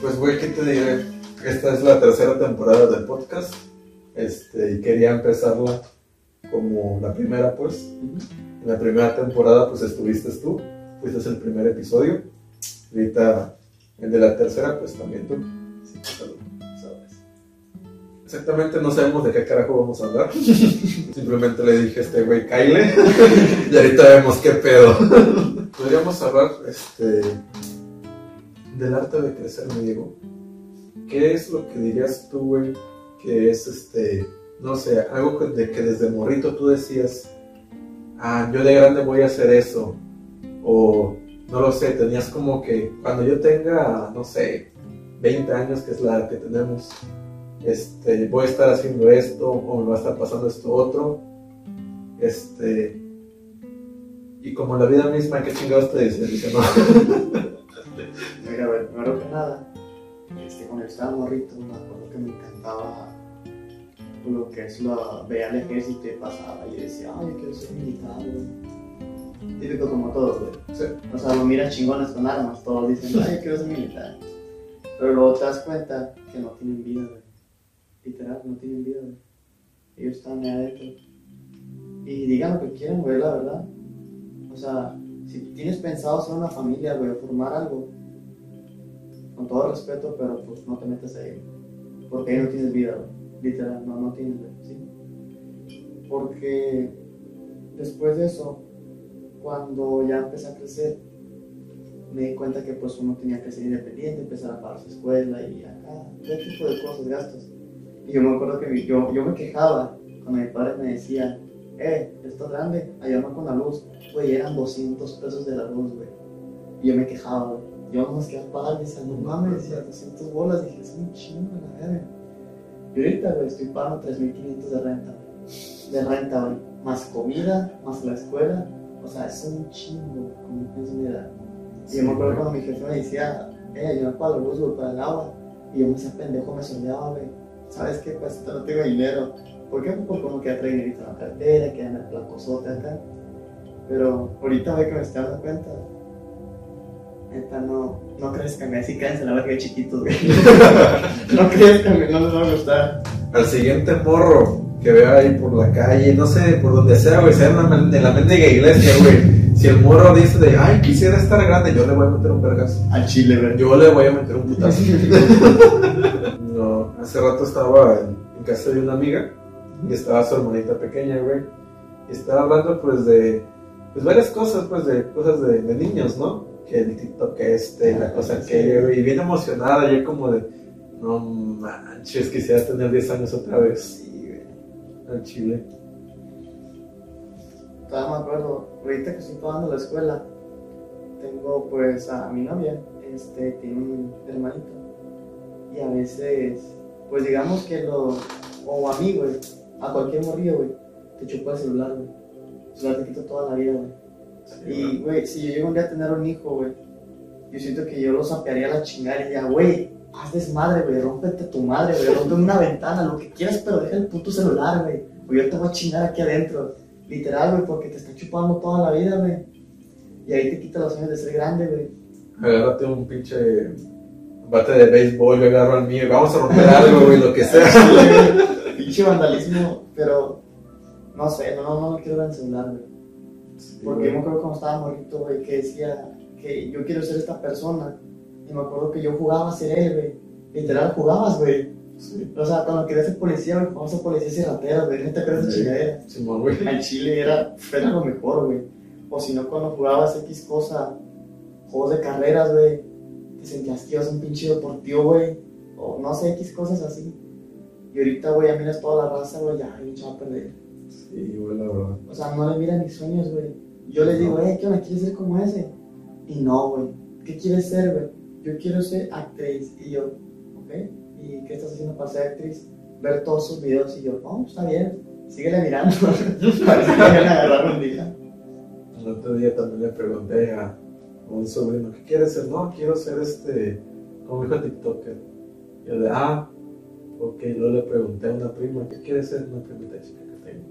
Pues, güey, ¿qué te diré? Esta es la tercera temporada del podcast. Este, y quería empezarla como la primera, pues. En la primera temporada, pues estuviste tú. Fuiste el primer episodio. Ahorita, el de la tercera, pues también tú. Sí, pues, sabes. Exactamente no sabemos de qué carajo vamos a hablar. Simplemente le dije a este güey, Kyle. y ahorita vemos qué pedo. Podríamos hablar, este del arte de crecer, me digo, ¿qué es lo que dirías tú, güey, que es este, no sé, algo de que desde morrito tú decías, ah, yo de grande voy a hacer eso, o no lo sé, tenías como que cuando yo tenga, no sé, 20 años, que es la que tenemos, este, voy a estar haciendo esto, o me va a estar pasando esto otro, este, y como la vida misma, ¿qué chingados te dice? Dice, no. Mira, primero que nada, este, cuando estaba morrito, me acuerdo que me encantaba lo que es lo, veía el ejército y pasaba y decía, ay, yo quiero ser militar, güey. Típico como todos, güey. O sea, lo miran chingones con armas, todos dicen, ay, yo quiero ser militar. Pero luego te das cuenta que no tienen vida, güey. Literal, no tienen vida, güey. Ellos están ahí adentro. Y digan lo que quieran, güey, la verdad. O sea, si tienes pensado ser una familia, güey, formar algo, con todo respeto, pero pues no te metas ahí, porque ahí no tienes vida, güey. literal, no, no tienes, vida, ¿sí? Porque después de eso, cuando ya empecé a crecer, me di cuenta que pues uno tenía que ser independiente, empezar a pagar su escuela y acá, todo tipo de cosas, gastos. Y yo me acuerdo que yo, yo me quejaba cuando mi padre me decía, eh, esto es grande, ayúdame con la luz. Güey, eran 200 pesos de la luz, güey. Y yo me quejaba, güey. Yo no más quería pagar, decía, no mames, decía, 200 bolas. Dije, es un chingo, la verga. Y ahorita, güey, estoy pagando 3.500 de renta. De renta, güey. Más comida, más la escuela. O sea, es un chingo, como pienso mi edad. Y yo me acuerdo cuando mi jefe me decía, eh, no pago la luz, güey, para el agua. Y yo me hacía pendejo, me soñaba, güey. ¿Sabes qué? Pues no tengo dinero ¿Por qué? Porque como que atrae dinerito en la cartera, que anda placosote acá. Pero ahorita ve que me estoy dando cuenta. Neta, no, no crezcan, así cállense la verga chiquitos, güey. no crezcan, no les va a gustar. Al siguiente morro que vea ahí por la calle, no sé, por donde sea, güey, sea en la, en la mendiga iglesia, güey. Si el morro dice de, ay, quisiera estar grande, yo le voy a meter un vergazo. Al chile, güey. Yo le voy a meter un putazo. no, hace rato estaba en casa de una amiga y estaba su hermanita pequeña, güey. Y estaba hablando, pues, de pues varias cosas, pues, de cosas de, niños, ¿no? Que el TikTok este, la cosa que, güey, y bien emocionada, yo como de, no manches, quisiera tener 10 años otra vez. Sí, güey, al chile. Todavía me acuerdo, ahorita que estoy tomando la escuela, tengo pues a mi novia, este, tiene un hermanito. Y a veces, pues digamos que lo, o a mí, güey, a cualquier morrillo, güey, te chupa el celular, güey. El celular te quita toda la vida, güey. y, güey, si yo llego un día a tener un hijo, güey, yo siento que yo lo sapearía a la chingada y diría, güey, haz desmadre, güey, rómpete tu madre, güey, rompe una ventana, lo que quieras, pero deja el puto celular, güey. O yo te voy a chingar aquí adentro. Literal, güey, porque te está chupando toda la vida, güey. Y ahí te quita los años de ser grande, güey. Agárrate un pinche bate de béisbol, yo agarro al mío, vamos a romper algo, güey, lo que sea pinche vandalismo, pero no sé, no, no, no quiero celular, güey. Porque yo me acuerdo cuando estaba morrito, güey, que decía que yo quiero ser esta persona. Y me acuerdo que yo jugaba a ser él, güey. Literal, jugabas, güey. O sea, cuando querías ser policía, güey, jugabas a policía y ratera, güey. ¿No te acuerdas de chingadera? Sí, güey. En Chile era, era lo mejor, güey. O si no, cuando jugabas X cosa, juegos de carreras, güey. Te sentías que ibas un pinche deportivo, güey. O no sé, X cosas así. Y ahorita, güey, ya miras toda la raza, güey, ya hay a perder. Sí, güey, la verdad. O sea, no le miran mis sueños, güey. Yo les digo, eh, ¿qué onda? ¿Quieres ser como ese? Y no, güey. ¿Qué quieres ser, güey? Yo quiero ser actriz. Y yo, ¿ok? ¿Y qué estás haciendo para ser actriz? Ver todos sus videos. Y yo, oh, está bien. Síguele mirando. Parece que me agarrar un día. El otro día también le pregunté a un sobrino, ¿qué quieres ser? No, quiero ser este, como hijo TikToker. Y yo de, ah, Ok, luego le pregunté a una prima, ¿qué quiere ser? Una primita chica que tengo.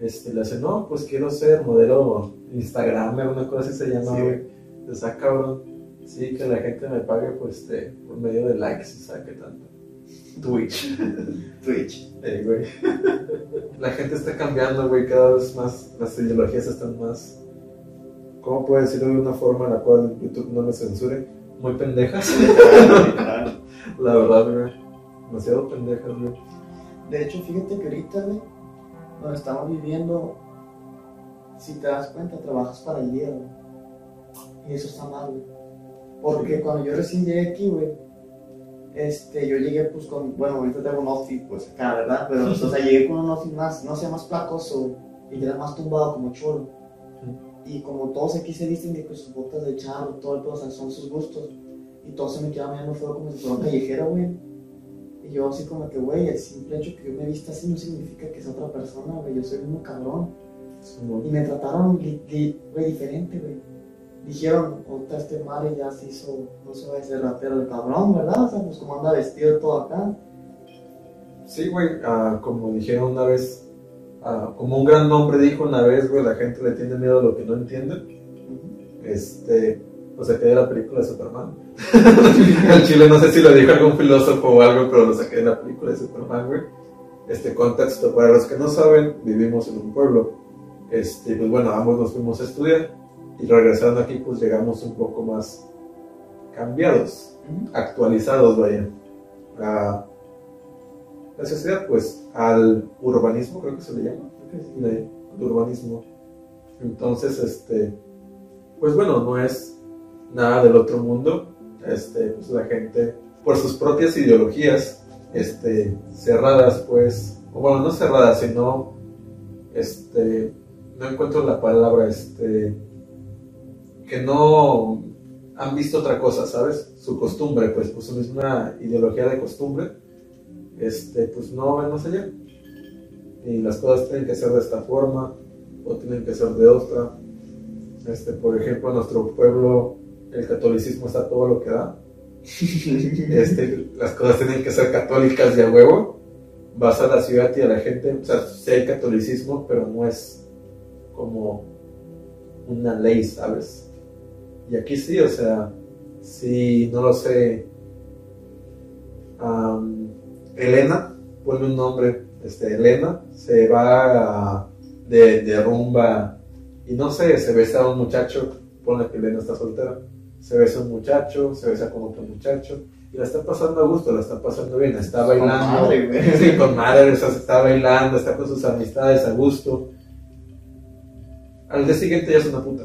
Este, le hace, no, pues quiero ser modelo Instagram, una cosa así se llama, güey. Sí. Ah, cabrón. Sí, que la gente me pague pues, este, por medio de likes, ¿sabes qué tanto? Twitch. Twitch. Eh, güey. La gente está cambiando, güey, cada vez más. Las ideologías están más. ¿Cómo puedo decirlo de una forma en la cual YouTube no me censure? Muy pendejas. La verdad, güey. Demasiado pendejas, güey. De hecho, fíjate que ahorita, güey, donde estamos viviendo, si te das cuenta, trabajas para el día, güey. Y eso está mal, güey. Porque cuando yo recién llegué aquí, güey, este, yo llegué pues con, bueno, ahorita tengo un outfit, pues acá, ¿verdad? Pero, o sea, llegué con un outfit más, no sé, más placoso, y era más tumbado como cholo. Y como todos aquí se visten de que sus botas de charro, todo el pedo, o sea, son sus gustos. Y todos se me quedaban mirando feo como si fuera un callejero, güey. Y yo así como que, güey, el simple hecho que yo me vista así no significa que sea otra persona, güey. Yo soy un cabrón. Y me trataron, güey, diferente, güey. Dijeron, otra este madre ya se hizo, no se va a hacer rapero el cabrón, ¿verdad? O sea, pues como anda vestido todo acá. Sí, güey, ah, como dijeron una vez, ah, como un gran nombre dijo una vez, güey, la gente le tiene miedo a lo que no entiende. Este, o sea, que de la película de Superman. El chile, no sé si lo dijo algún filósofo o algo, pero lo saqué de la película de Superman, güey. Este contexto, para los que no saben, vivimos en un pueblo. Este, pues bueno, ambos nos fuimos a estudiar y regresando aquí, pues llegamos un poco más cambiados, actualizados, vaya. A la sociedad, pues, al urbanismo, creo que se le llama de urbanismo. Entonces, este, pues bueno, no es nada del otro mundo. Este, pues la gente, por sus propias ideologías, este, cerradas, pues, o bueno, no cerradas, sino, este, no encuentro la palabra, este, que no han visto otra cosa, ¿sabes? Su costumbre, pues, pues es una ideología de costumbre, este, pues no ven allá y las cosas tienen que ser de esta forma o tienen que ser de otra. Este, por ejemplo, nuestro pueblo el catolicismo está todo lo que da. Este, las cosas tienen que ser católicas y a huevo. Vas a la ciudad y a la gente, o sea, sí hay catolicismo, pero no es como una ley, ¿sabes? Y aquí sí, o sea, si no lo sé, am, Elena, ponle un nombre, este, Elena, se va a- de, de rumba y no sé, se besa a un muchacho, ponle que Elena está soltera, se besa a un muchacho, se besa con otro muchacho y la está pasando a gusto, la está pasando bien, está Con bailando, madre, güey. sí, con madre, o sea, se está bailando, está con sus amistades a gusto. Al día siguiente ya es una puta.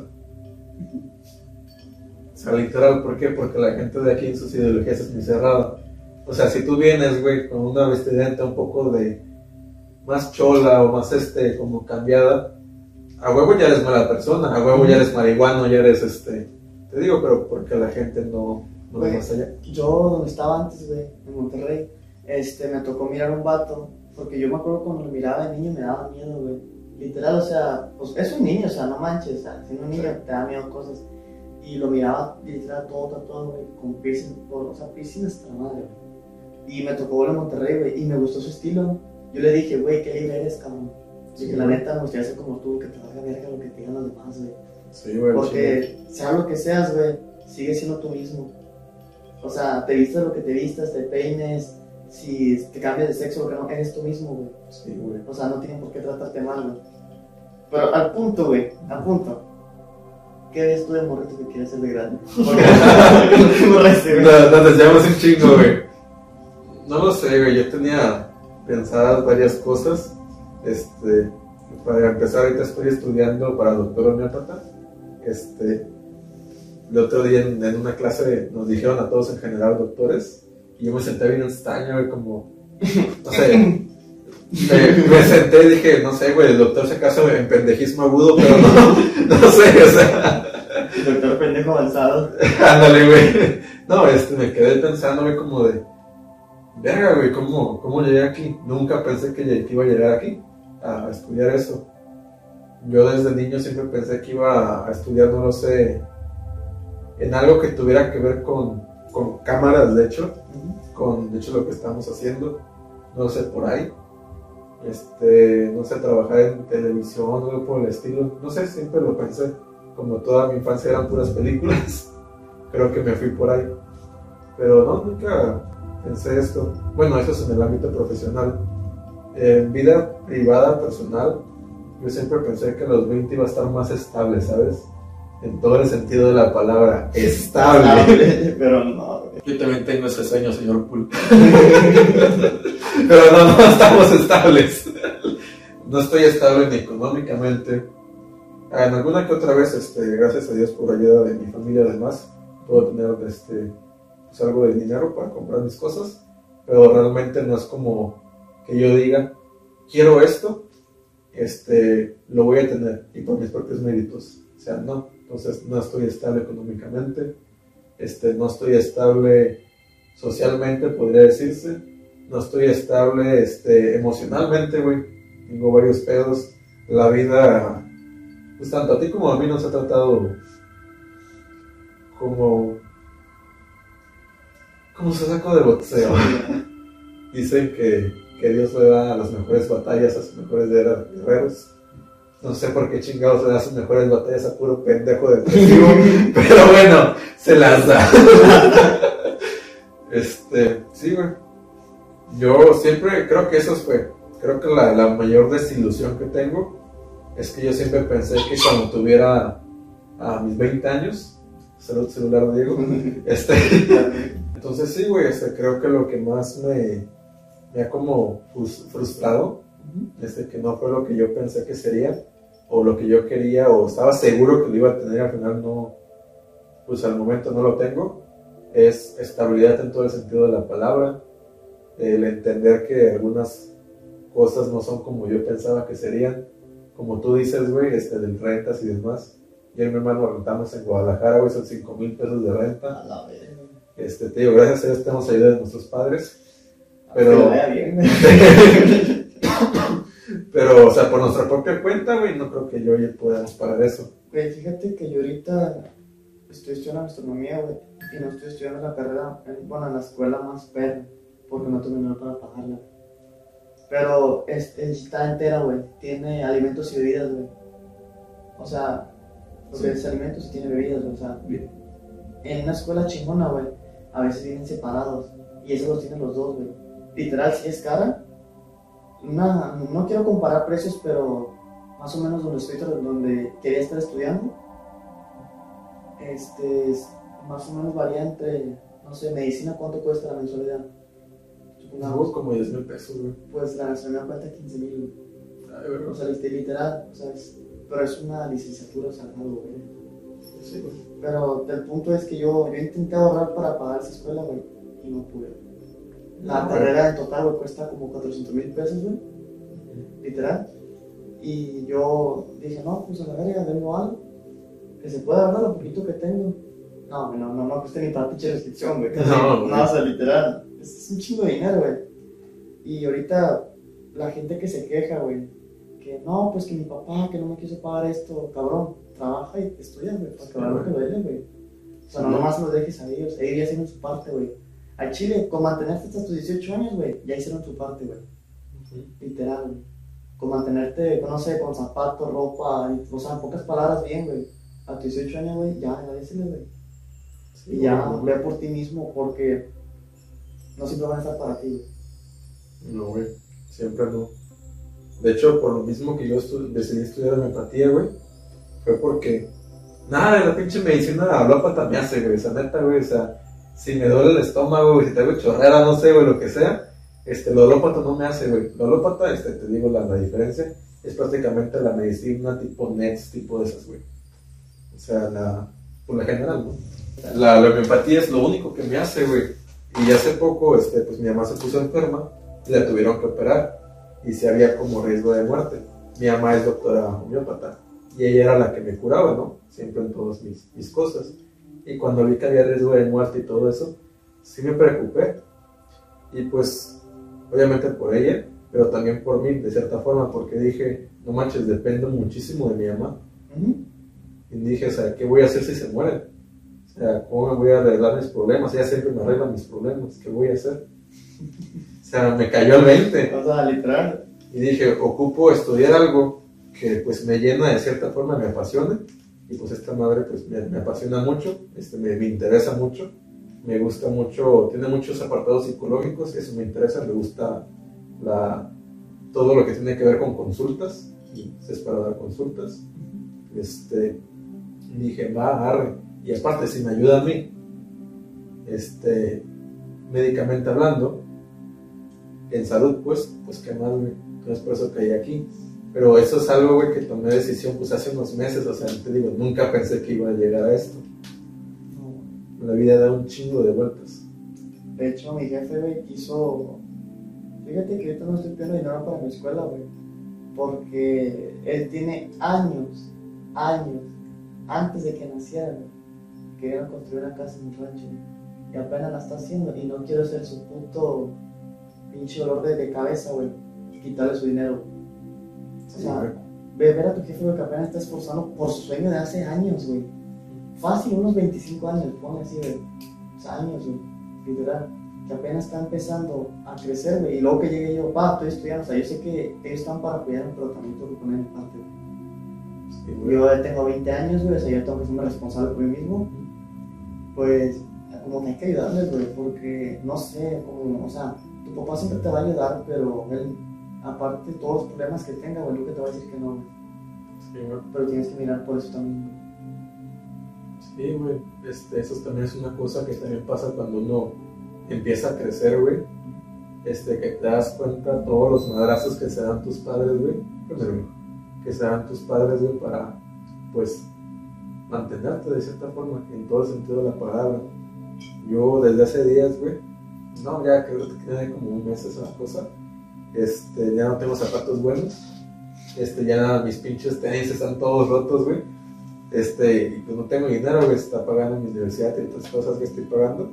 O sea, literal, ¿por qué? Porque la gente de aquí en sus ideologías es muy cerrada. O sea, si tú vienes, güey, con una vestimenta un poco de más chola o más este, como cambiada, a huevo ya eres mala persona, a huevo ya eres marihuano, ya eres este. Te digo, pero porque la gente no, no ve Güey. más allá. Yo, donde estaba antes, güey, en Monterrey, este, me tocó mirar un vato, porque yo me acuerdo cuando lo miraba de niño me daba miedo, güey. Literal, o sea, pues es un niño, o sea, no manches, o sea, siendo un niño te da miedo cosas. Y lo miraba literal todo tatuado, güey, con piercing, por, o sea, piercing hasta la madre, güey. Y me tocó verlo en Monterrey, güey, y me gustó su estilo. Yo le dije, güey, qué libre eres, cabrón. Sí, Dije, la neta, me gustaría ser como tú, que te valga verga lo que te digan los demás, güey. Sí, güey. Porque sea lo que seas, güey, sigue siendo tú mismo. O sea, te vistas lo que te vistas, te peines, si te cambias de sexo, lo que no, eres tú mismo, güey. Sí, güey. O sea, no tienen por qué tratarte mal, güey. Pero al punto, güey, al punto. ¿Qué ves tú de morrito que quieres ser de grande? Porque no. Nos, nos desviamos un chingo, güey. No lo sé, güey. Yo tenía pensadas varias cosas. Este, para empezar, ahorita estoy estudiando para doctor homeópata. Este, el otro día en, en una clase nos dijeron a todos en general doctores. Y yo me senté bien extraño, güey, como. No sé. Me, me senté y dije, no sé, güey, el doctor se casa en pendejismo agudo, pero no, no sé, o sea. Doctor pendejo avanzado. Ándale, güey. No, este, me quedé pensando, güey, como de. Verga, güey, ¿cómo, ¿cómo llegué aquí? Nunca pensé que iba a llegar aquí a estudiar eso. Yo desde niño siempre pensé que iba a estudiar, no lo sé, en algo que tuviera que ver con, con cámaras, de hecho, con, de hecho, lo que estamos haciendo, no sé, por ahí. Este, no sé, trabajar en televisión algo por el estilo. No sé, siempre lo pensé. Como toda mi infancia eran puras películas. creo que me fui por ahí. Pero no, nunca pensé esto. Bueno, eso es en el ámbito profesional. En vida privada, personal, yo siempre pensé que a los 20 iba a estar más estable, ¿sabes? En todo el sentido de la palabra, estable. Pero no. Yo también tengo ese sueño, señor Pool. Pero no, no estamos estables. No estoy estable ni económicamente. En alguna que otra vez, este, gracias a Dios por ayuda de mi familia además, puedo tener este, pues, algo de dinero para comprar mis cosas, pero realmente no es como que yo diga, quiero esto, este, lo voy a tener y por mis propios méritos. O sea, no, entonces no estoy estable económicamente, este, no estoy estable socialmente, podría decirse, no estoy estable este, emocionalmente, güey. Tengo varios pedos. La vida, pues tanto a ti como a mí nos ha tratado como, como se sacó de boxeo. Dicen que, que Dios le da las mejores batallas a sus mejores guerreros. No sé por qué chingados le da sus mejores batallas a puro pendejo depresivo, pero bueno, se las da. este, sí, güey. Yo siempre creo que eso fue. Creo que la, la mayor desilusión que tengo es que yo siempre pensé que cuando tuviera a mis 20 años, salud celular Diego, este, entonces sí, güey, este, creo que lo que más me, ha como frus- frustrado, este, que no fue lo que yo pensé que sería, o lo que yo quería, o estaba seguro que lo iba a tener, al final no, pues al momento no lo tengo, es estabilidad en todo el sentido de la palabra, el entender que algunas cosas no son como yo pensaba que serían, como tú dices, güey, este, del rentas y demás. Yo y mi hermano rentamos en Guadalajara, güey, son 5 mil pesos de renta. Este, te digo, gracias a Dios tenemos ayuda de nuestros padres. Pero- vaya bien. Pero, o sea, por nuestra propia cuenta, güey, no creo que yo y él podamos pagar eso. Güey, fíjate que yo ahorita estoy estudiando astronomía, güey, y no estoy estudiando la carrera, en- bueno, en la escuela más perra, porque no tengo dinero para pagarla. Pero es, está entera, güey, tiene alimentos y bebidas, güey. O sea, porque Sí. es alimentos y tiene bebidas, güey, o sea, en una escuela chingona, güey, a veces vienen separados, y eso los tienen los dos, güey. Literal, si es cara, una, no quiero comparar precios, pero más o menos donde estoy, donde quería estar estudiando, este, es- más o menos varía entre, no sé, medicina, ¿cuánto cuesta la mensualidad? Supongamos, como 10 mil pesos, güey. pues la mensualidad cuesta 15 mil, güey, o sea, lit- literal, o sea, es- pero es una licenciatura, o sea, algo, güey. sí, güey. Pero el punto es que yo, yo intenté ahorrar para pagar esa escuela, güey, y no pude. La carrera en total, güey, cuesta como 400 mil pesos, güey, literal. Y yo dije, no, pues a la verga, vengo algo, que se pueda ahorrar lo poquito que tengo. No, no, no, no cuesta ni para pinche restricción, güey. No, no, o sea, literal, es, un chingo de dinero, güey. Y ahorita, la gente que se queja, güey, que no, pues que mi papá, que no me quiso pagar esto, cabrón, trabaja y estudia, güey, para que lo que güey. O sea, no nomás los dejes a ellos, ellos ya hicieron su parte, güey. Al Chile, con mantenerte hasta tus 18 años, güey, ya hicieron su parte, güey. Literal, güey. Con mantenerte, no sé, con zapatos, ropa, y, o sea, en pocas palabras, bien, güey. A tus 18 años, güey, ya, agradecele, güey. Sí, Y ya, ve por ti mismo, porque no siempre van a estar para ti, güey. No, güey, siempre no. De hecho, por lo mismo que yo estu- decidí estudiar homeopatía, güey, fue porque nada de la pinche medicina alópata me hace, güey, esa neta, güey, o sea, si me duele el estómago, güey, si tengo chorrera, no sé, güey, lo que sea, este, lo alópata no me hace, güey. Lo alópata, este, te digo la, la diferencia, es prácticamente la medicina tipo NETS, tipo de esas, güey. O sea, la, por la general, ¿no? La, la homeopatía es lo único que me hace, güey. Y hace poco, este, pues mi mamá se puso enferma y la tuvieron que operar. Y se había como riesgo de muerte. Mi mamá es doctora homeópata. Y ella era la que me curaba, ¿no? Siempre en todas mis, mis cosas. Y cuando vi que había riesgo de muerte y todo eso, sí me preocupé. Y pues, obviamente por ella, pero también por mí, de cierta forma, porque dije, no manches, dependo muchísimo de mi mamá. Y dije, o sea, ¿qué voy a hacer si se muere? O sea, ¿cómo me voy a arreglar mis problemas? Ella siempre me arregla mis problemas, ¿qué voy a hacer? O sea, me cayó el 20 O sea, literal. y dije, ocupo estudiar algo que pues me llena de cierta forma, me apasione y pues esta madre pues me, me apasiona mucho, este, me, me interesa mucho, me gusta mucho, tiene muchos apartados psicológicos, eso me interesa, me gusta la, todo lo que tiene que ver con consultas, y es para dar consultas. Este, dije, va, arre. Y aparte, si me ayuda a mí, este, médicamente hablando, en salud, pues, pues qué más. Entonces por eso caí aquí. Pero eso es algo, güey, que tomé decisión pues hace unos meses, o sea, te digo, nunca pensé que iba a llegar a esto. La vida da un chingo de vueltas. De hecho, mi jefe, güey, quiso. Fíjate que ahorita no estoy pidiendo dinero para mi escuela, güey. Porque él tiene años, años, antes de que naciera, güey, quería construir una casa en un rancho. Y apenas la está haciendo. Y no quiero ser su puto pinche dolor de, de cabeza, güey. Quitarle su dinero. O sea, ve, ver a tu jefe, güey, que apenas está esforzando por su sueño de hace años, güey. Fácil, unos 25 años, ponle así, güey. O sea, años, güey. Literal. Que apenas está empezando a crecer, güey. Y luego que llegue yo, pa, estoy estudiando. O sea, yo sé que ellos están para pero también tengo que poner mi parte, güey. Sí. Yo ya tengo 20 años, güey. O sea, yo tengo que ser responsable por mí mismo. Pues, como que hay que ayudarles, güey. Porque, no sé, como, o sea, tu papá siempre te va a ayudar, pero él, aparte de todos los problemas que tenga, güey, nunca te va a decir que no, güey. Sí, güey. Pero tienes que mirar por eso también. Sí, güey. Este, eso también es una cosa que también pasa cuando uno empieza a crecer, güey. Este, que te das cuenta todos los madrazos que se dan tus padres, güey. Pero, Que se dan tus padres, güey, para, pues, mantenerte de cierta forma, en todo el sentido de la palabra. Yo desde hace días, güey, no, ya creo que tiene como un mes esa cosa. Este, ya no tengo zapatos buenos. Este, ya mis pinches tenis están todos rotos, güey. Este, y pues no tengo dinero, güey, está pagando mi universidad y otras cosas que estoy pagando.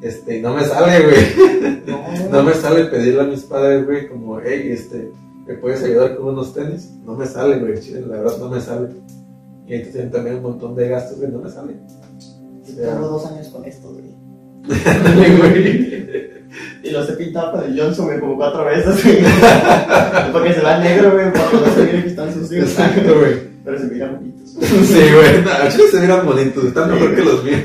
Este, y no me sale, güey. No, No me sale pedirle a mis padres, güey, como, hey, este, ¿me puedes ayudar con unos tenis? No me sale, güey, chile, la verdad no me sale. Y ahí tienen también un montón de gastos, güey, no me sale. Yo Tengo dos años con esto, güey. Dale, güey. Y los he pintado con el Johnson, güey, como cuatro veces, güey. porque se va negro, güey, porque no se que están sucios. Exacto, güey. Pero se miran bonitos. Sí, güey, no, chile se miran bonitos, están mejor que los míos.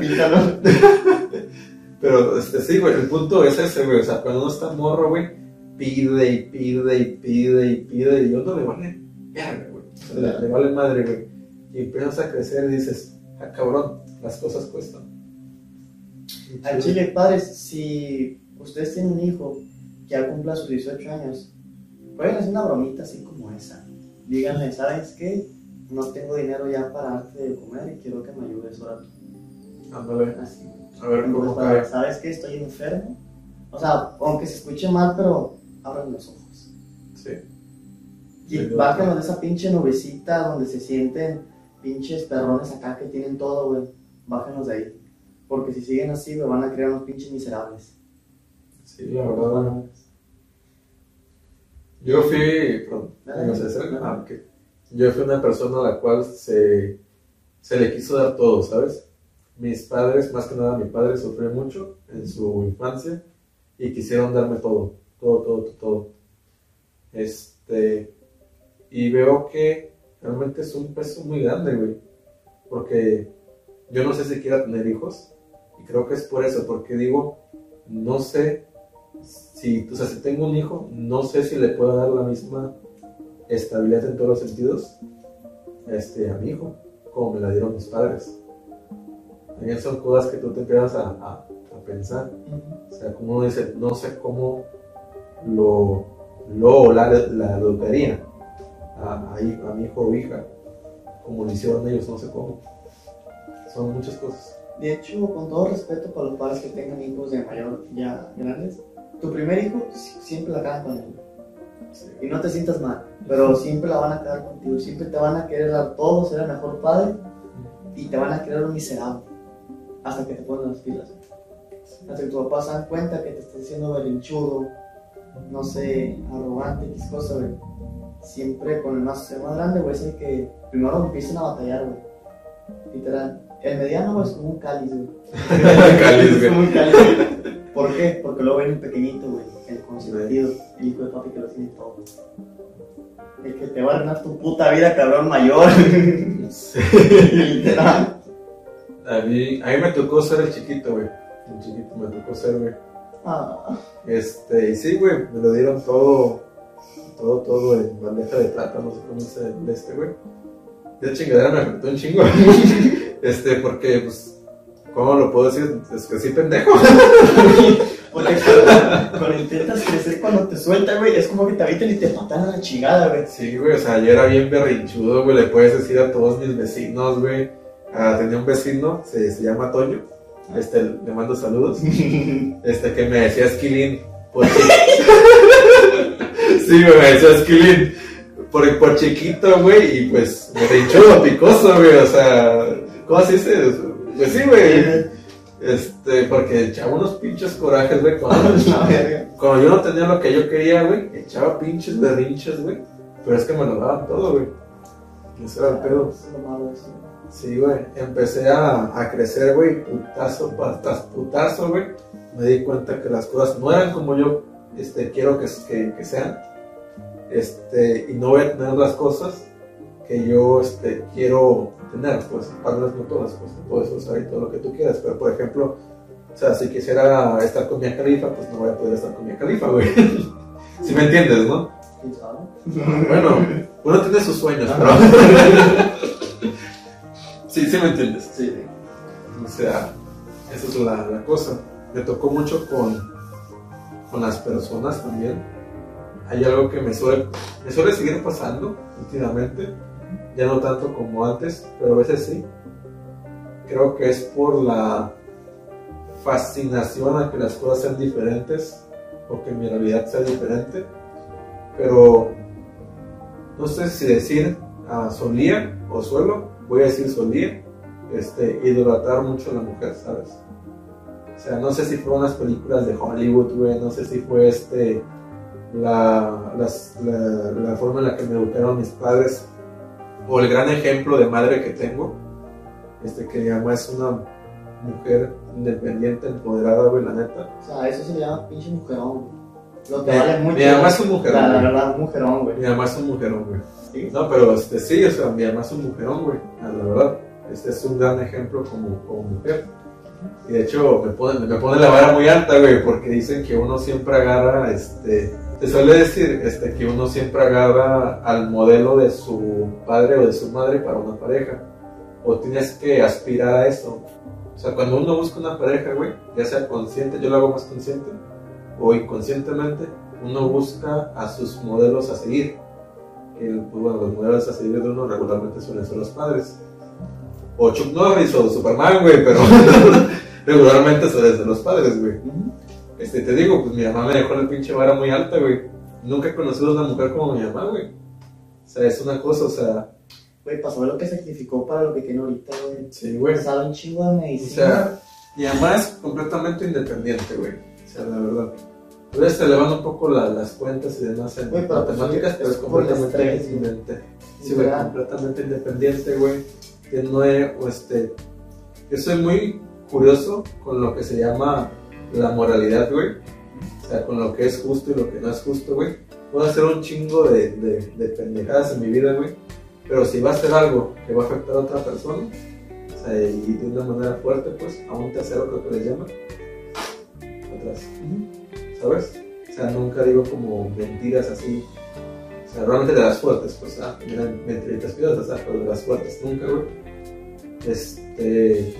Píntalo. Pero, este, sí, güey, el punto es ese, güey, o sea, cuando uno está morro, güey, pide y pide y pide y pide y yo no le vale verga, güey. O sea, le, le vale madre, güey. Y empiezas a crecer y dices, ah, cabrón, las cosas cuestan. Al chile, padres, si ustedes tienen un hijo que ya cumpla sus 18 años, pueden hacer una bromita así como esa. Díganle, ¿sabes qué? No tengo dinero ya para darte de comer y quiero que me ayudes ahora tú. Ándale, Así. a ver cómo cae. ¿Sabes qué? Estoy enfermo. O sea, aunque se escuche mal, pero abran los ojos. Sí. Y Sí, bájenlos de esa pinche nubecita donde se sienten pinches perrones acá que tienen todo, güey. Bájenlos de ahí. Porque si siguen así, güey, van a crear unos pinches miserables. Sí, la verdad. Yo fui, perdón, no sé. Ah. Yo fui una persona a la cual se, se le quiso dar todo, ¿sabes? Mis padres, más que nada mi padre, sufrió mucho en su infancia y quisieron darme todo, todo, todo, todo, todo. Este, y veo que realmente es un peso muy grande, güey, porque yo no sé si quiera tener hijos y creo que es por eso, porque digo, no sé si, o sea, si tengo un hijo, no sé si le puedo dar la misma estabilidad en todos los sentidos este, a mi hijo, como me la dieron mis padres. También son cosas que tú te empiezas a, pensar. O sea, como uno dice, no sé cómo lo, lo la, la educaría a, a mi hijo o hija, como lo hicieron ellos, no sé cómo. Son muchas cosas. De hecho, con todo respeto para los padres que tengan hijos de mayor ya grandes, tu primer hijo si- siempre la cagan con él. Y no te sientas mal, pero siempre la van a cagar contigo, siempre te van a querer dar todo, ser el mejor padre y te van a querer un miserable hasta que te ponen las pilas. Hasta que tus papás se dan cuenta que te estás haciendo berrinchudo, no sé, arrogante, X cosa, güey. Siempre con el más, el más grande, güey, es el que primero empiezan a batallar, güey. Literal. El mediano, güey, es como un cáliz, güey. Cáliz, es güey. como un cáliz. ¿Por qué? Porque luego ven el pequeñito, güey, el consentido, el hijo de papi que lo tiene todo. El que te va a arruinar tu puta vida, cabrón mayor. Sí. Literal. A mí, a mí me tocó ser el chiquito, güey. El chiquito me tocó ser, güey. Ah, Este, y sí, güey, me lo dieron todo, todo, todo en bandeja de plata, no sé cómo se de este, güey. Esa chingadera me afectó un chingo. este, porque, pues, ¿cómo lo puedo decir? Es que sí, pendejo. porque cuando, cuando intentas crecer, cuando te suelta, güey, es como que te avientan y te patan a la chingada, güey. Sí, güey, o sea, yo era bien berrinchudo, güey, le puedes decir a todos mis vecinos, güey. Ah, tenía un vecino, se, se llama Toño, este, le mando saludos, este, que me decía Esquilín, por Sí, güey, me decía Esquilín, por, por chiquito, güey, y pues, berrinchudo, picoso, güey, o sea, ¿cómo se dice? Pues sí, güey, este, porque echaba unos pinches corajes, güey, cuando, cuando yo no tenía lo que yo quería, güey, echaba pinches berrinches, güey. Pero es que me lo daban todo, güey. Ese era el pedo. Lo malo, sí. Güey. Empecé a, a crecer, güey, putazo pa- tras putazo, güey. Me di cuenta que las cosas no eran como yo este, quiero que, que, que sean. Este, y no voy a tener las cosas que yo este, quiero tener, pues, vez no todas, pues, no puedes usar y todo lo que tú quieras. Pero, por ejemplo, o sea, si quisiera estar con mi califa, pues no voy a poder estar con mi califa, güey. si me entiendes, ¿no? Bueno, uno tiene sus sueños, pero. sí, sí me entiendes. Sí, O sea, esa es la, la cosa. Me tocó mucho con, con las personas también. Hay algo que me suele, me suele seguir pasando últimamente. Ya no tanto como antes, pero a veces sí. Creo que es por la fascinación a que las cosas sean diferentes o que mi realidad sea diferente. Pero no sé si decir ah, solía o suelo, voy a decir solía, este, idolatrar mucho a la mujer, ¿sabes? O sea, no sé si fueron las películas de Hollywood, güey, no sé si fue este, la, la, la forma en la que me educaron mis padres, o el gran ejemplo de madre que tengo, este, que mamá es una mujer independiente, empoderada, güey, la neta. O sea, eso se llama pinche mujerón, güey. Lo que Mi- vale mucho. mi mamá es un mujerón, La, verdad, mujerón, güey. Mi mamá es un mujerón, güey. Sí. No, pero este, sí, o sea, mi mamá es un mujerón, güey, la verdad. Este es un gran ejemplo como, como mujer. Y de hecho, me pone, me pone la vara muy alta, güey, porque dicen que uno siempre agarra, este, te suele decir, este, que uno siempre agarra al modelo de su padre o de su madre para una pareja. O tienes que aspirar a eso. O sea, cuando uno busca una pareja, güey, ya sea consciente, yo lo hago más consciente, o inconscientemente, uno busca a sus modelos a seguir. El, pues, bueno, los modelos a seguir de uno regularmente suelen ser los padres. O Chuck Norris o Superman, güey, pero regularmente suelen ser los padres, güey. Ujú. Este, te digo, pues mi mamá me dejó la pinche vara muy alta, güey. Nunca he conocido a una mujer como mi mamá, güey. O sea, es una cosa, o sea, Güey, pasó lo que sacrificó para lo que tiene ahorita, güey. sí, güey. Sabe un chingo de O medicina. sea, mi mamá es completamente independiente, güey. O sea, la verdad. Veces se le van un poco la- las cuentas y demás en pero pues, matemáticas, pero es completamente independiente. Sí, güey, completamente independiente, güey. Que no es, o este. Yo soy muy curioso con lo que se llama la moralidad, güey. O sea, con lo que es justo y lo que no es justo, güey. Puedo hacer un chingo de, de, de pendejadas en mi vida, güey. Pero si va a hacer algo que va a afectar a otra persona, o sea, y de una manera fuerte, pues, a un tercero creo que les llama, atrás. ¿sabes? O sea, nunca digo como mentiras así. O sea, realmente de las fuertes, pues, ah, eran mentiritas piadosas, ah, pero de las fuertes nunca, güey. Este,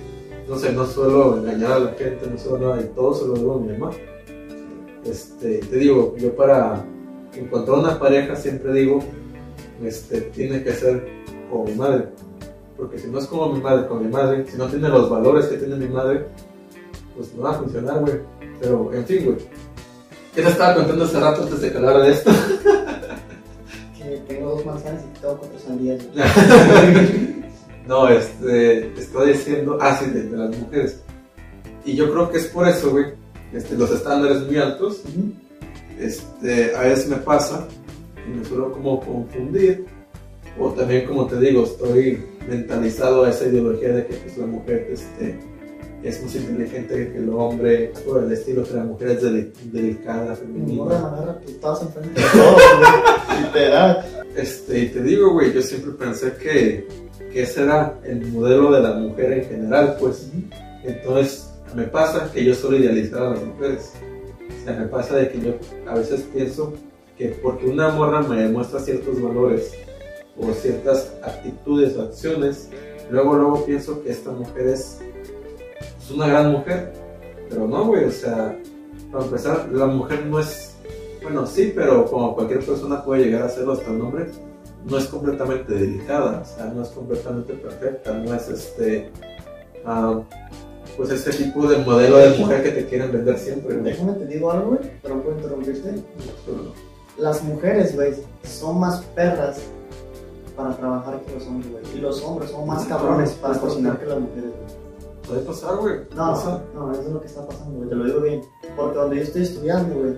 no sé, no suelo engañar a la gente, no suelo nada, y todo se lo digo a mi mamá. Este, te digo, yo para encontrar una pareja siempre digo, este, tiene que ser como mi madre. Porque si no es como mi madre, con mi madre, si no tiene los valores que tiene mi madre, pues no va a funcionar, güey. Pero, en fin, güey. ¿Qué te estaba contando hace rato antes de que hablara de esto? Que tengo dos manzanas y tengo cuatro sandías. no, este, te estoy diciendo, ah, sí, de, de las mujeres. Y yo creo que es por eso, güey, este, los estándares muy altos, este, a veces me pasa y me suelo como confundir, o también, como te digo, estoy mentalizado a esa ideología de que pues, la mujer, este, es más inteligente que el hombre, por el estilo que la mujer es deli- delicada, femenina. morra me agarra putados enfrente de todos, güey. Literal. Este, y te digo, güey, yo siempre pensé que, que ese era el modelo de la mujer en general, pues. Entonces, me pasa que yo suelo idealizar a las mujeres. O sea, me pasa de que yo a veces pienso que porque una morra me demuestra ciertos valores o ciertas actitudes o acciones, luego, luego pienso que esta mujer es, es una gran mujer. Pero no, güey, o sea, para empezar, la mujer no es, bueno, sí, pero como cualquier persona puede llegar a serlo hasta el nombre, no es completamente delicada, o sea, no es completamente perfecta, no es este, ah, pues ese tipo de modelo de mujer que te quieren vender siempre, güey. Déjame te digo algo, güey, pero no puedo interrumpirte. Las mujeres, güey, son más perras para trabajar que los hombres, güey. Y los hombres son más cabrones para cocinar que las mujeres, güey. Puede pasar, güey. No, no, eso es lo que está pasando, güey. Te lo digo bien. Porque donde yo estoy estudiando, güey,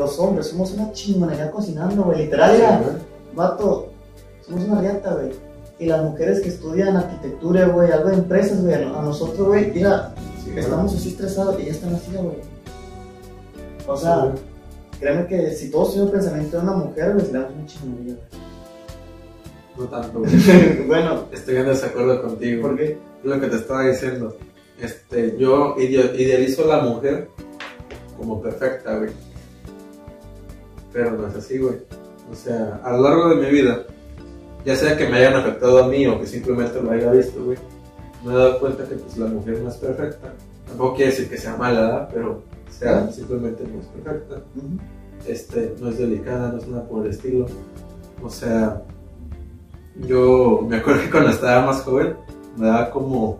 los hombres somos una chingonería cocinando, güey. Literal, Sí, güey. vato, somos una riata, güey. Y las mujeres que estudian arquitectura, güey, algo de empresas, güey, a nosotros, güey, mira, Sí, güey. estamos así estresados y ya están así, güey. O sea, güey. créeme que si todos tienen el pensamiento de una mujer, güey, seríamos una chingonería, No tanto, güey. güey. bueno, Estoy en desacuerdo contigo. ¿por qué? Lo que te estaba diciendo. Este, yo idealizo a la mujer como perfecta, güey. Pero no es así, güey. O sea, a lo largo de mi vida, ya sea que me hayan afectado a mí o que simplemente lo haya visto, güey, me he dado cuenta que pues la mujer no es perfecta. Tampoco quiere decir que sea mala, ¿verdad? Pero o sea, simplemente no es perfecta. Este, no es delicada, no es nada por el estilo. O sea, yo me acuerdo que cuando estaba más joven me daba como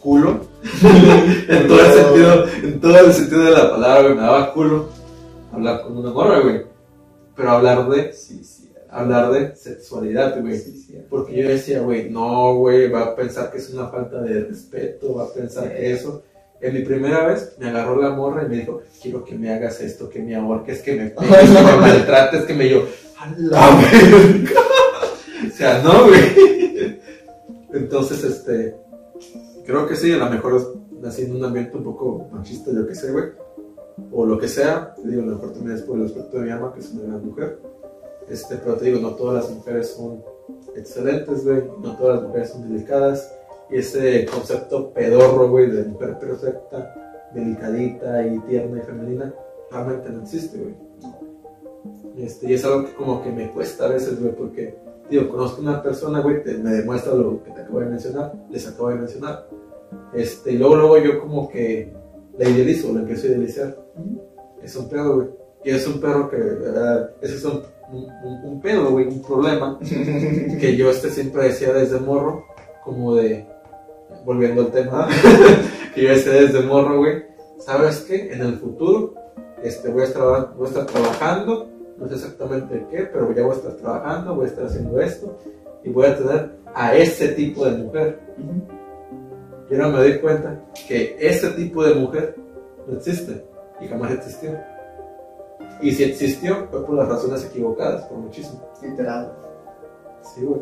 culo en todo el sentido, en todo el sentido de la palabra, güey, me daba culo hablar con una morra, güey. Pero hablar de, Sí, sí. hablar de sexualidad, güey. Sí. Porque yo decía, güey, no, güey, va a pensar que es una falta de respeto, va a pensar que eso. En mi primera vez me agarró la morra y me dijo, quiero que me hagas esto, que me ahorques, que me pegues, que me maltrates, que me yo, a la verga". O sea, no, güey. Entonces, este, creo que sí, a lo mejor nací en un ambiente un poco machista, yo qué sé, güey. O lo que sea, te digo, a lo mejor también es por el aspecto de mi ama, que es una gran mujer. Este, pero te digo, no todas las mujeres son excelentes, güey. No todas las mujeres son delicadas. Y ese concepto pedorro, güey, de mujer perfecta, delicadita y tierna y femenina, realmente no existe, güey. Este, y es algo que como que me cuesta a veces, güey, porque, digo, conozco una persona, güey, me demuestra lo que te acabo de mencionar, les acabo de mencionar. Este, y luego, luego yo como que la idealizo, la empiezo a idealizar. Es un pedo, güey. Y es un perro que, ¿verdad? ese es un, un, pedo, güey, un problema que yo este siempre decía desde morro, como de, volviendo al tema, que yo decía desde morro, güey, ¿sabes qué? En el futuro, este, voy a estar, voy a estar trabajando, no sé exactamente qué, pero ya voy a estar trabajando, voy a estar haciendo esto, y voy a tener a ese tipo de mujer. Y ahora me doy cuenta que ese tipo de mujer no existe, y jamás existió. Y si existió, fue por las razones equivocadas, por muchísimo. Literal. Sí, güey.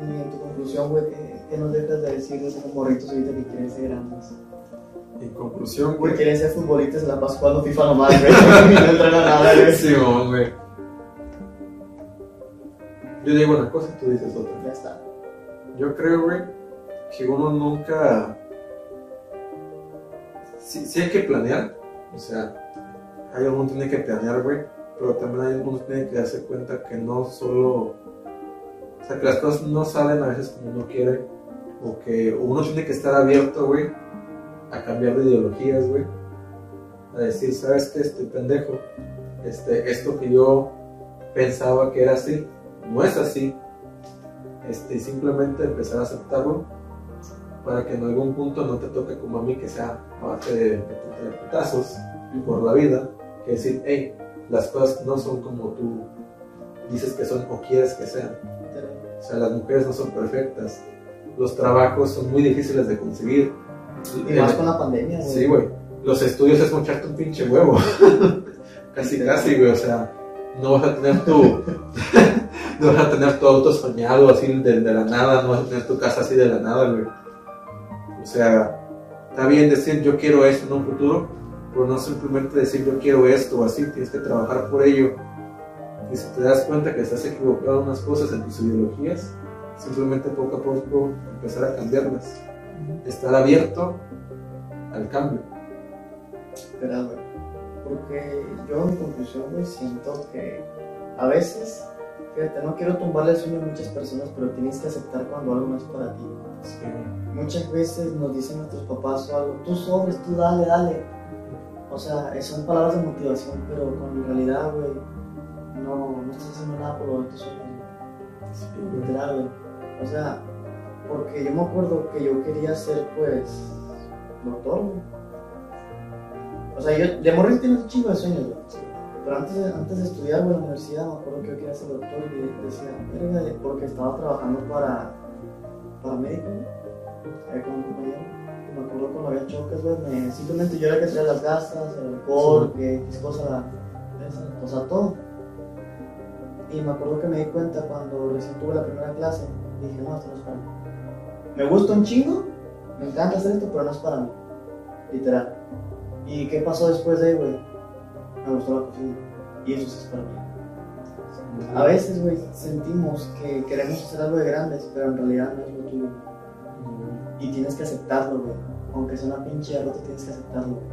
Y en tu conclusión, güey, ¿qué, qué nos dejas de decir de esos morritos ahorita que quieren ser grandes? En conclusión, Que güey. quieren ser futbolistas en la paz jugando FIFA nomás, güey. y no entrenan nada, güey. Simón, güey. Yo digo una cosa, tú dices otra. Ya está. Yo creo, güey, que uno nunca. Sí, sí hay que planear. O sea, hay uno tiene que planear, güey. Pero también hay uno tiene que darse cuenta que no solo. O sea, que las cosas no salen a veces como uno quiere. O que uno tiene que estar abierto, güey, a cambiar de ideologías, güey. A decir, ¿sabes qué? Este pendejo. Este, esto que yo pensaba que era así, no es así este, simplemente empezar a aceptarlo para que en algún punto no te toque como a mí que sea de, de, de putazos por la vida, que decir, hey, las cosas no son como tú dices que son o quieres que sean. O sea, las mujeres no son perfectas, los trabajos son muy difíciles de conseguir. Y más con la pandemia, güey. Sí, güey. Los estudios es mocharte un pinche huevo. casi, casi, güey. O sea, no vas a tener tu. no vas a tener tu auto soñado así de, de la nada. No vas a tener tu casa así de la nada, güey. O sea, está bien decir yo quiero esto en un futuro, pero no simplemente decir yo quiero esto o así. Tienes que trabajar por ello. Y si te das cuenta que estás equivocado en unas cosas, en tus ideologías, simplemente poco a poco empezar a cambiarlas. Estar abierto al cambio. Porque yo en conclusión, siento que a veces, fíjate, no quiero tumbarle el sueño a muchas personas, pero tienes que aceptar cuando algo no es para ti. Muchas veces nos dicen nuestros papás o algo, tú sobres, tú dale, dale. O sea, son palabras de motivación, pero con realidad, güey, no, no estás haciendo nada por lo de tus sueños. Literal, güey. O sea, porque yo me acuerdo que yo quería ser, pues, doctor, güey. O sea, yo de morir tenía un chingo de sueños, güey. Pero antes de, antes de estudiar, en la universidad, me acuerdo que yo quería ser doctor y decía, verga, porque estaba trabajando para, para médico, ahí con un compañero. Y me acuerdo cuando había choques, güey, me, simplemente yo era que traía las gastas, el alcohol, que X cosa, o sea, todo. Y me acuerdo que me di cuenta cuando recién tuve la primera clase, dije, no, esto no es para mí. Me gusta un chingo, me encanta hacer esto, pero no es para mí. Literal. ¿Y qué pasó después de ahí, güey? Me gustó la cocina. Y eso sí es para mí. A veces, güey, sentimos que queremos hacer algo de grandes, pero en realidad no es lo tuyo. Y tienes que aceptarlo, güey. Aunque sea una pinche derrota, tienes que aceptarlo, güey.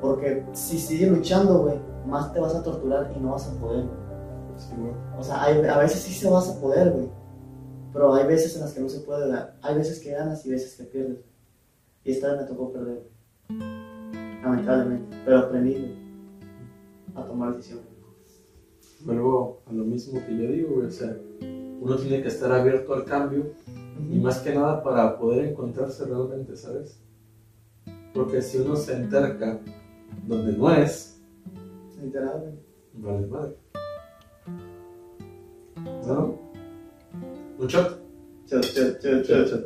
Porque si sigues luchando, güey, más te vas a torturar y no vas a poder. Sí. O sea, hay- a veces sí se vas a poder, güey. Pero hay veces en las que no se puede dar. Hay veces que ganas y veces que pierdes. Y esta vez me tocó perder. Lamentablemente. Pero aprendí, güey, a tomar decisiones. Vuelvo a lo mismo que yo digo, güey. O sea, uno tiene que estar abierto al cambio y más que nada para poder encontrarse realmente, ¿sabes? Porque si uno se enterca donde no es, Literal, güey. vale madre. ¿No? ¿Un shot? Chut, Shot, chut. shot.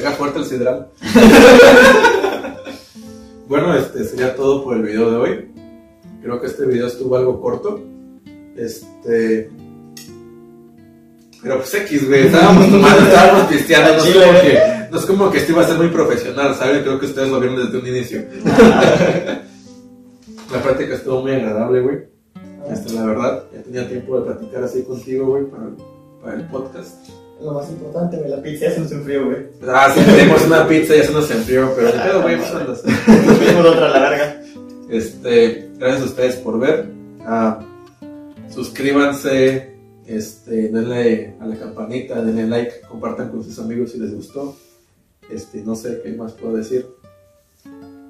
Pega fuerte el sidral. bueno, este sería todo por el video de hoy. Creo que este video estuvo algo corto. Este. Pero pues X, güey. Estábamos tomando, estábamos pisteando. No es, Chile. como que, no es como que esto iba a ser muy profesional, ¿sabes? Creo que ustedes lo vieron desde un inicio. La práctica estuvo muy agradable, güey. Este, la verdad, ya tenía tiempo de platicar así contigo, güey, para el podcast. Lo más importante, güey, la pizza ya se nos enfrió, güey. Ah, sí, tenemos una pizza, ya se nos enfrió, pero ni pedo, güey, pues andas. Nos otra a la verga. Este, gracias a ustedes por ver. Ah, suscríbanse, este, denle a la campanita, denle like, compartan con sus amigos si les gustó. Este, no sé qué más puedo decir.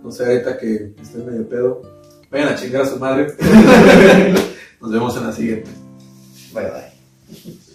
No sé, ahorita que estoy medio pedo. Vayan a chingar a su madre. Nos vemos en la siguiente. Bye, bye.